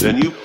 Then you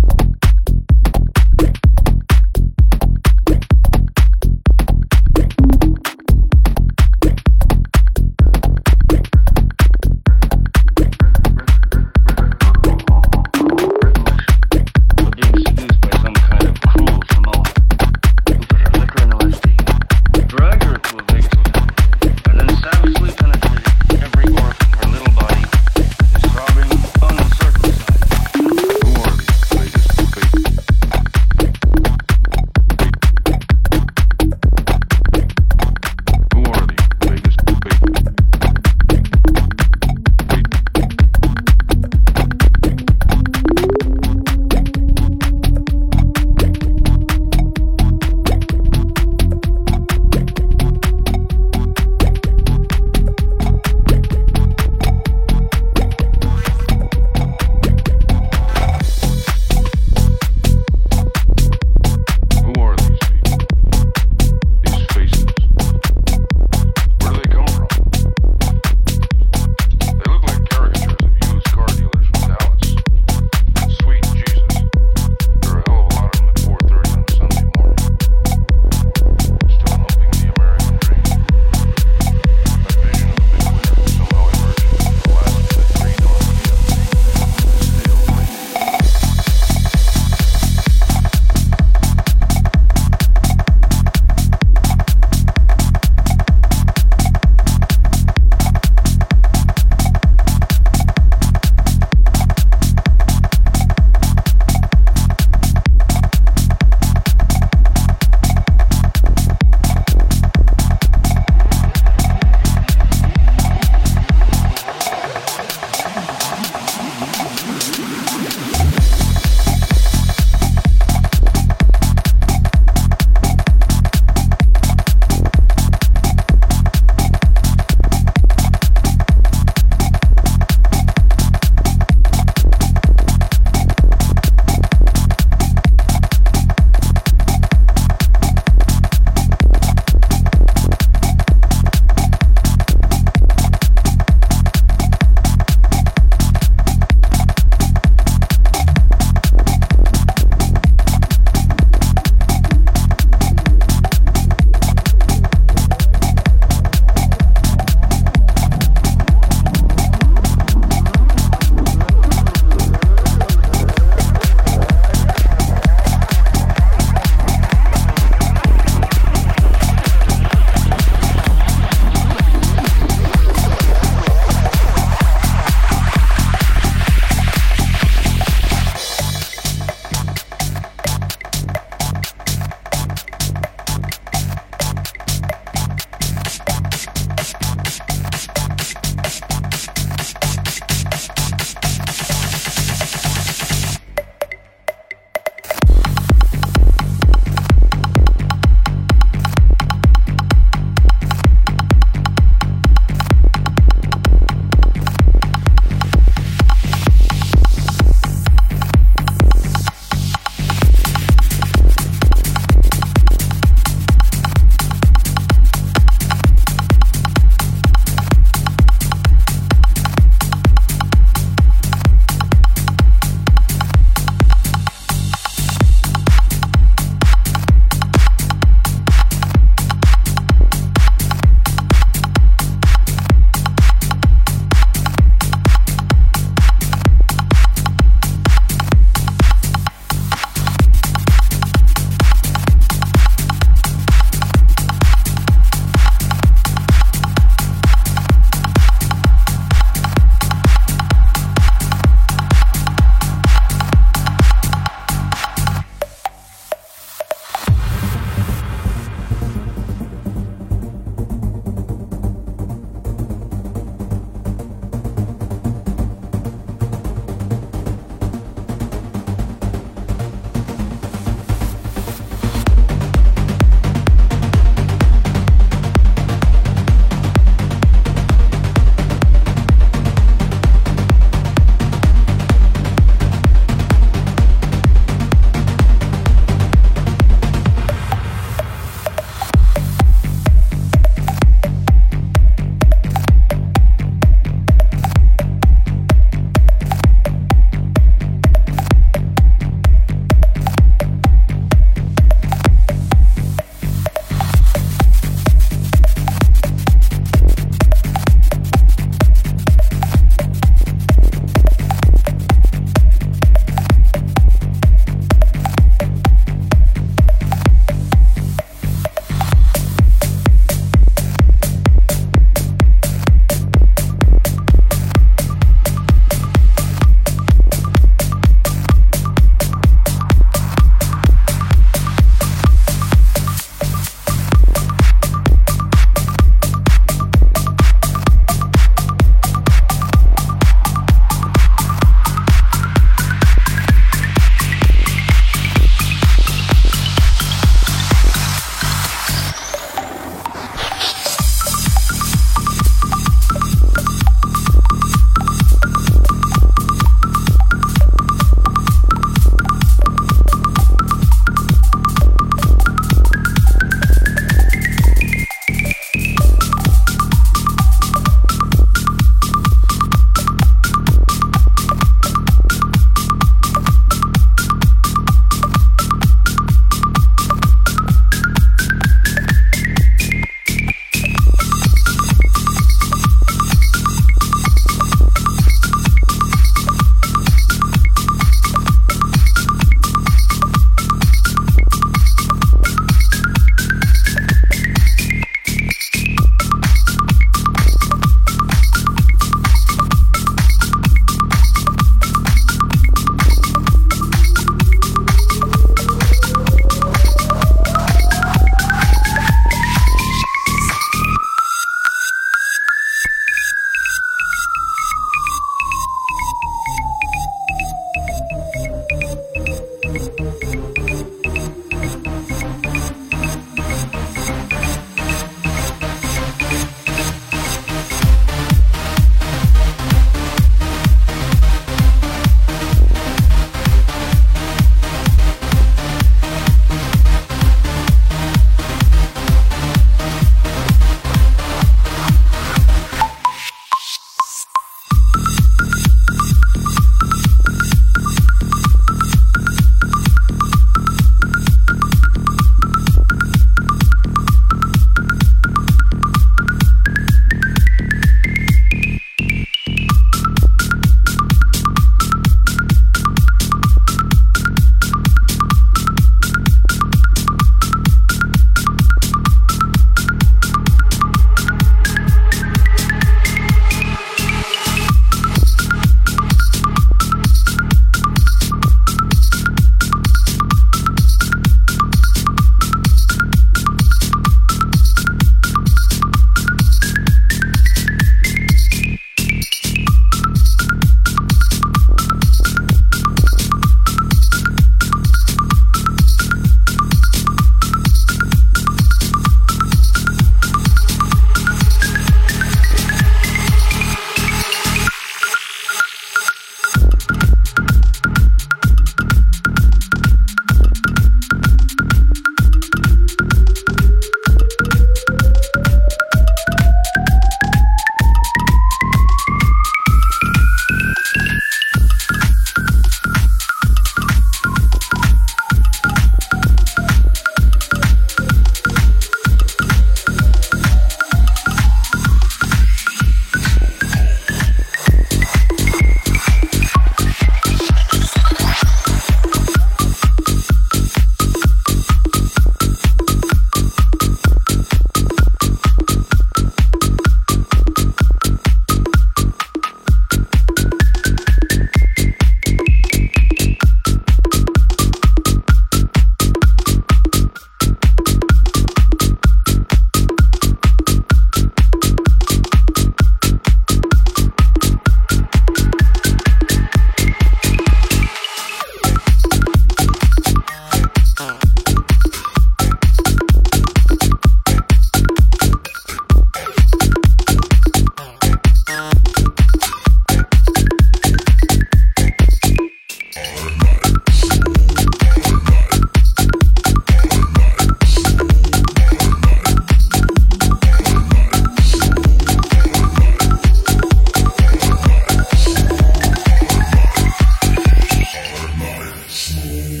是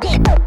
Go.